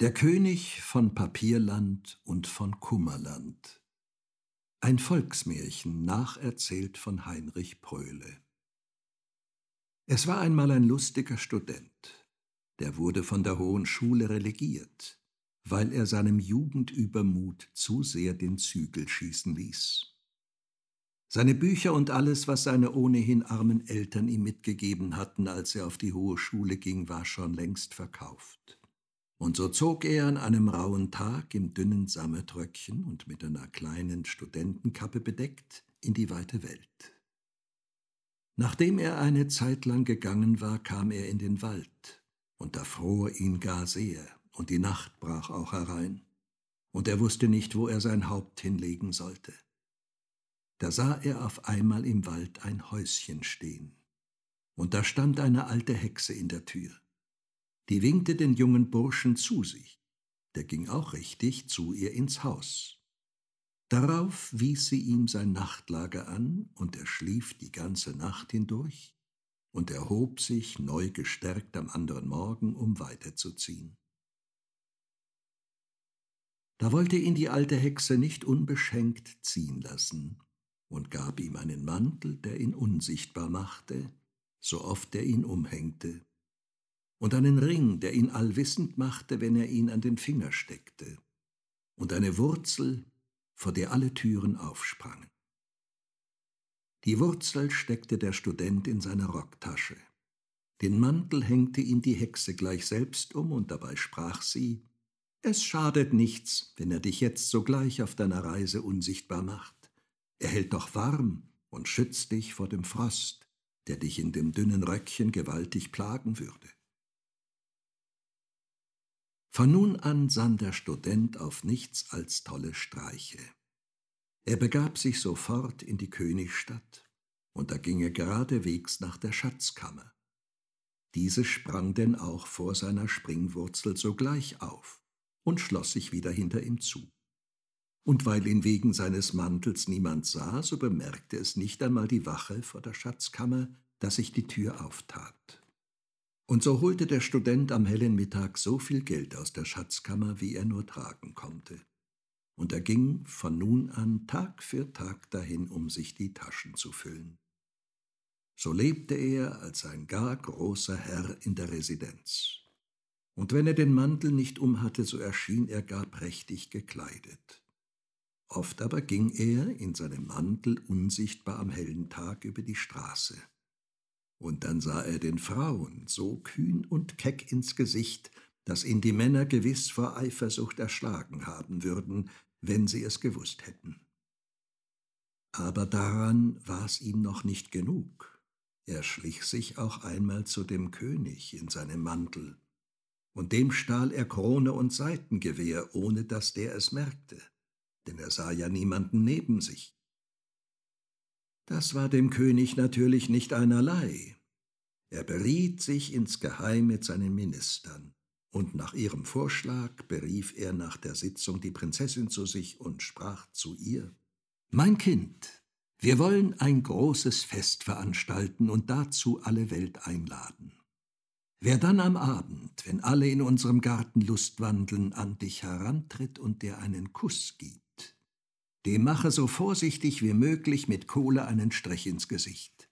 Der König von Papierland und von Kummerland. Ein Volksmärchen nacherzählt von Heinrich Pröhle. Es war einmal ein lustiger Student, der wurde von der Hohen Schule relegiert, weil er seinem Jugendübermut zu sehr den Zügel schießen ließ. Seine Bücher und alles, was seine ohnehin armen Eltern ihm mitgegeben hatten, als er auf die Hohe Schule ging, war schon längst verkauft. Und so zog er an einem rauen Tag im dünnen Sammetröckchen und mit einer kleinen Studentenkappe bedeckt in die weite Welt. Nachdem er eine Zeit lang gegangen war, kam er in den Wald, und da fror ihn gar sehr, und die Nacht brach auch herein, und er wusste nicht, wo er sein Haupt hinlegen sollte. Da sah er auf einmal im Wald ein Häuschen stehen, und da stand eine alte Hexe in der Tür die winkte den jungen Burschen zu sich. Der ging auch richtig zu ihr ins Haus. Darauf wies sie ihm sein Nachtlager an, und er schlief die ganze Nacht hindurch und erhob sich neu gestärkt am anderen Morgen, um weiterzuziehen. Da wollte ihn die alte Hexe nicht unbeschenkt ziehen lassen und gab ihm einen Mantel, der ihn unsichtbar machte, so oft er ihn umhängte, und einen Ring, der ihn allwissend machte, wenn er ihn an den Finger steckte, und eine Wurzel, vor der alle Türen aufsprangen. Die Wurzel steckte der Student in seine Rocktasche. Den Mantel hängte ihm die Hexe gleich selbst um, und dabei sprach sie Es schadet nichts, wenn er dich jetzt sogleich auf deiner Reise unsichtbar macht. Er hält doch warm und schützt dich vor dem Frost, der dich in dem dünnen Röckchen gewaltig plagen würde. Von nun an sann der Student auf nichts als tolle Streiche. Er begab sich sofort in die Königstadt, und da ging er geradewegs nach der Schatzkammer. Diese sprang denn auch vor seiner Springwurzel sogleich auf und schloss sich wieder hinter ihm zu. Und weil ihn wegen seines Mantels niemand sah, so bemerkte es nicht einmal die Wache vor der Schatzkammer, dass sich die Tür auftat. Und so holte der Student am hellen Mittag so viel Geld aus der Schatzkammer, wie er nur tragen konnte. Und er ging von nun an Tag für Tag dahin, um sich die Taschen zu füllen. So lebte er als ein gar großer Herr in der Residenz. Und wenn er den Mantel nicht umhatte, so erschien er gar prächtig gekleidet. Oft aber ging er in seinem Mantel unsichtbar am hellen Tag über die Straße. Und dann sah er den Frauen so kühn und keck ins Gesicht, dass ihn die Männer gewiss vor Eifersucht erschlagen haben würden, wenn sie es gewusst hätten. Aber daran war's ihm noch nicht genug. Er schlich sich auch einmal zu dem König in seinem Mantel, und dem stahl er Krone und Seitengewehr, ohne dass der es merkte, denn er sah ja niemanden neben sich. Das war dem König natürlich nicht einerlei. Er beriet sich insgeheim mit seinen Ministern, und nach ihrem Vorschlag berief er nach der Sitzung die Prinzessin zu sich und sprach zu ihr Mein Kind, wir wollen ein großes Fest veranstalten und dazu alle Welt einladen. Wer dann am Abend, wenn alle in unserem Garten Lust wandeln, an dich herantritt und dir einen Kuss gibt, dem mache so vorsichtig wie möglich mit Kohle einen Strich ins Gesicht.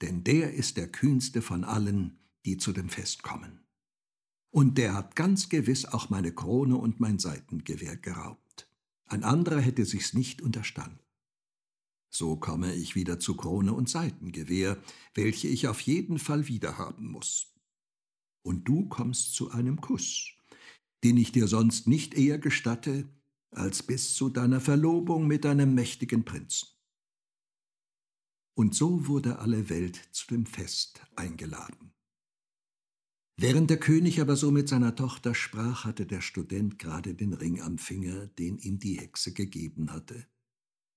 Denn der ist der kühnste von allen, die zu dem Fest kommen. Und der hat ganz gewiss auch meine Krone und mein Seitengewehr geraubt. Ein anderer hätte sich's nicht unterstanden. So komme ich wieder zu Krone und Seitengewehr, welche ich auf jeden Fall wiederhaben muss. Und du kommst zu einem Kuss, den ich dir sonst nicht eher gestatte, als bis zu deiner Verlobung mit deinem mächtigen Prinzen. Und so wurde alle Welt zu dem Fest eingeladen. Während der König aber so mit seiner Tochter sprach, hatte der Student gerade den Ring am Finger, den ihm die Hexe gegeben hatte.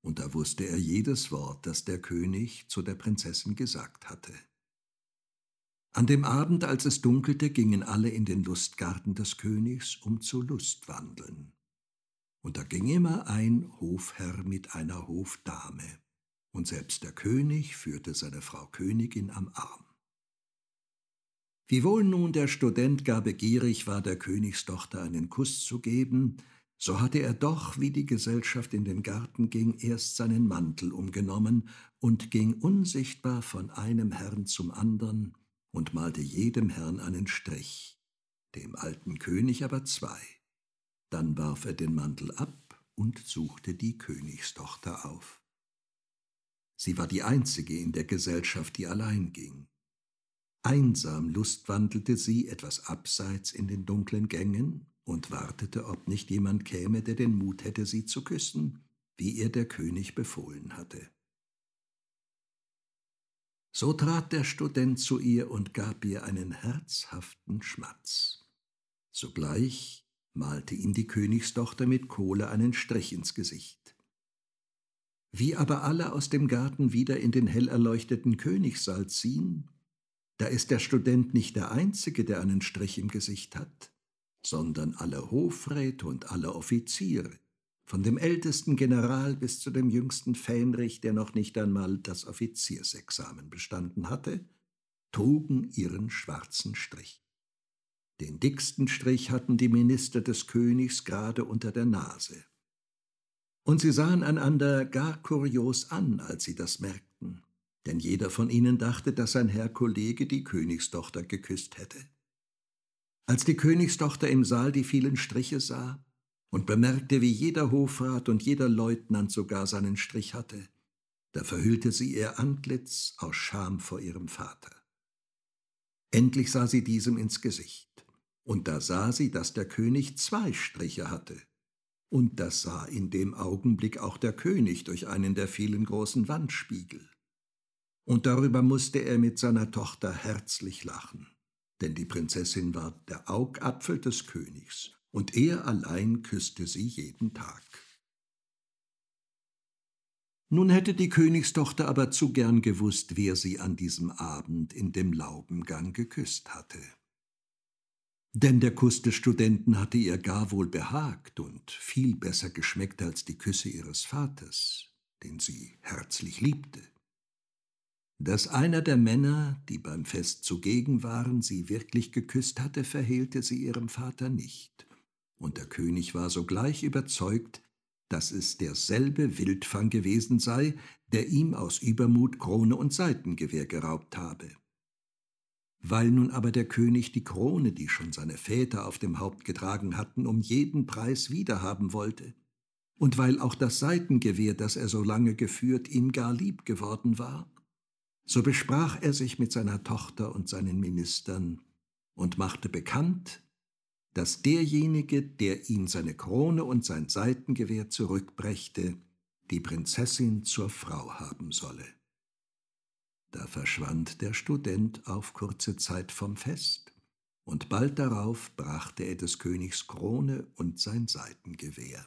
Und da wusste er jedes Wort, das der König zu der Prinzessin gesagt hatte. An dem Abend, als es dunkelte, gingen alle in den Lustgarten des Königs, um zu Lustwandeln und da ging immer ein Hofherr mit einer Hofdame, und selbst der König führte seine Frau Königin am Arm. Wiewohl nun der Student gar begierig war, der Königstochter einen Kuss zu geben, so hatte er doch, wie die Gesellschaft in den Garten ging, erst seinen Mantel umgenommen und ging unsichtbar von einem Herrn zum andern und malte jedem Herrn einen Strich, dem alten König aber zwei. Dann warf er den Mantel ab und suchte die Königstochter auf. Sie war die einzige in der Gesellschaft, die allein ging. Einsam lustwandelte sie etwas abseits in den dunklen Gängen und wartete, ob nicht jemand käme, der den Mut hätte, sie zu küssen, wie ihr der König befohlen hatte. So trat der Student zu ihr und gab ihr einen herzhaften Schmatz. Sogleich malte ihm die Königstochter mit Kohle einen Strich ins Gesicht. Wie aber alle aus dem Garten wieder in den hell erleuchteten Königssaal ziehen, da ist der Student nicht der Einzige, der einen Strich im Gesicht hat, sondern alle Hofräte und alle Offiziere, von dem ältesten General bis zu dem jüngsten Fähnrich, der noch nicht einmal das Offiziersexamen bestanden hatte, trugen ihren schwarzen Strich. Den dicksten Strich hatten die Minister des Königs gerade unter der Nase. Und sie sahen einander gar kurios an, als sie das merkten denn jeder von ihnen dachte, dass sein Herr Kollege die Königstochter geküsst hätte. Als die Königstochter im Saal die vielen Striche sah und bemerkte, wie jeder Hofrat und jeder Leutnant sogar seinen Strich hatte, da verhüllte sie ihr Antlitz aus Scham vor ihrem Vater. Endlich sah sie diesem ins Gesicht, und da sah sie, dass der König zwei Striche hatte, und das sah in dem Augenblick auch der König durch einen der vielen großen Wandspiegel und darüber musste er mit seiner Tochter herzlich lachen, denn die Prinzessin war der Augapfel des Königs, und er allein küsste sie jeden Tag. Nun hätte die Königstochter aber zu gern gewusst, wer sie an diesem Abend in dem Laubengang geküsst hatte. Denn der Kuss des Studenten hatte ihr gar wohl behagt und viel besser geschmeckt als die Küsse ihres Vaters, den sie herzlich liebte. Dass einer der Männer, die beim Fest zugegen waren, sie wirklich geküsst hatte, verhehlte sie ihrem Vater nicht, und der König war sogleich überzeugt, dass es derselbe Wildfang gewesen sei, der ihm aus Übermut Krone und Seitengewehr geraubt habe. Weil nun aber der König die Krone, die schon seine Väter auf dem Haupt getragen hatten, um jeden Preis wiederhaben wollte, und weil auch das Seitengewehr, das er so lange geführt, ihm gar lieb geworden war, so besprach er sich mit seiner Tochter und seinen Ministern und machte bekannt, dass derjenige, der ihm seine Krone und sein Seitengewehr zurückbrächte, die Prinzessin zur Frau haben solle. Da verschwand der Student auf kurze Zeit vom Fest, und bald darauf brachte er des Königs Krone und sein Seitengewehr.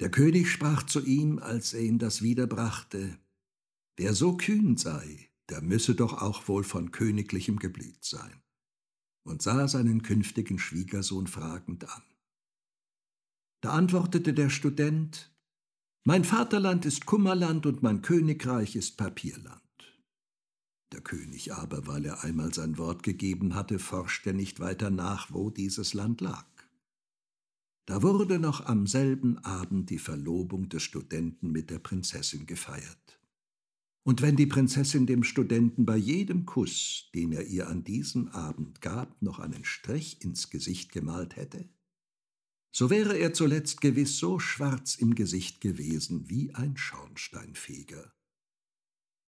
Der König sprach zu ihm, als er ihm das wiederbrachte, Wer so kühn sei, der müsse doch auch wohl von königlichem Geblüt sein, und sah seinen künftigen Schwiegersohn fragend an. Da antwortete der Student, Mein Vaterland ist Kummerland und mein Königreich ist Papierland. Der König aber, weil er einmal sein Wort gegeben hatte, forschte nicht weiter nach, wo dieses Land lag. Da wurde noch am selben Abend die Verlobung des Studenten mit der Prinzessin gefeiert. Und wenn die Prinzessin dem Studenten bei jedem Kuss, den er ihr an diesem Abend gab, noch einen Strich ins Gesicht gemalt hätte, so wäre er zuletzt gewiss so schwarz im Gesicht gewesen wie ein Schornsteinfeger.